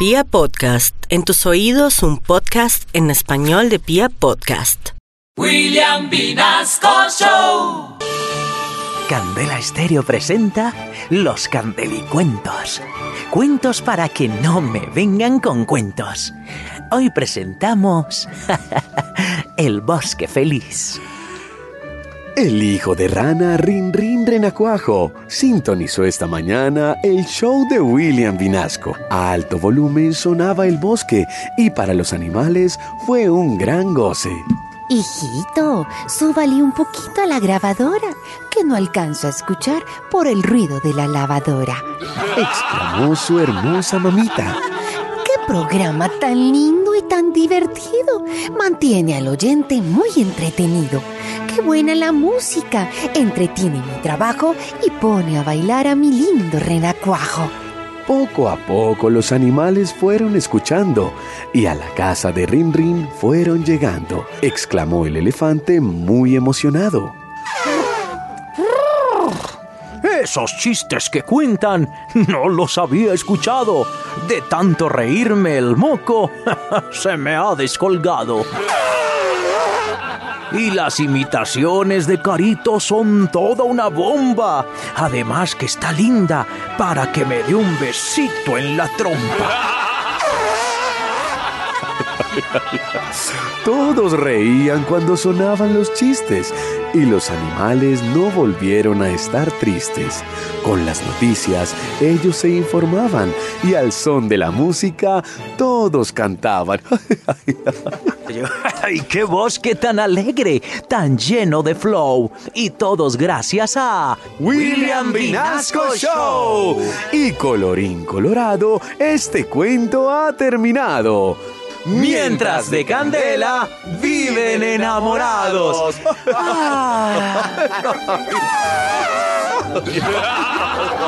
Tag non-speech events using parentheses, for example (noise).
Pia Podcast, en tus oídos un podcast en español de Pia Podcast. William Vinasco Show. Candela Estéreo presenta Los Candelicuentos. Cuentos para que no me vengan con cuentos. Hoy presentamos (laughs) El Bosque Feliz. El hijo de rana Rin Rin Renacuajo sintonizó esta mañana el show de William Vinasco. A alto volumen sonaba el bosque y para los animales fue un gran goce. Hijito, súbale un poquito a la grabadora, que no alcanzo a escuchar por el ruido de la lavadora. Exclamó su hermosa mamita. ¡Qué programa tan lindo y tan divertido! Mantiene al oyente muy entretenido. ¡Qué buena la música! Entretiene mi trabajo y pone a bailar a mi lindo renacuajo. Poco a poco los animales fueron escuchando y a la casa de Rin Rin fueron llegando, exclamó el elefante muy emocionado. Esos chistes que cuentan no los había escuchado. De tanto reírme el moco (laughs) se me ha descolgado. Y las imitaciones de Carito son toda una bomba. Además que está linda para que me dé un besito en la trompa. (laughs) Todos reían cuando sonaban los chistes y los animales no volvieron a estar tristes. Con las noticias ellos se informaban y al son de la música todos cantaban. (laughs) ¡Ay, qué bosque tan alegre, tan lleno de flow! Y todos gracias a William Vinasco Show. Y colorín colorado, este cuento ha terminado. Mientras de Candela viven enamorados. (laughs) (laughs)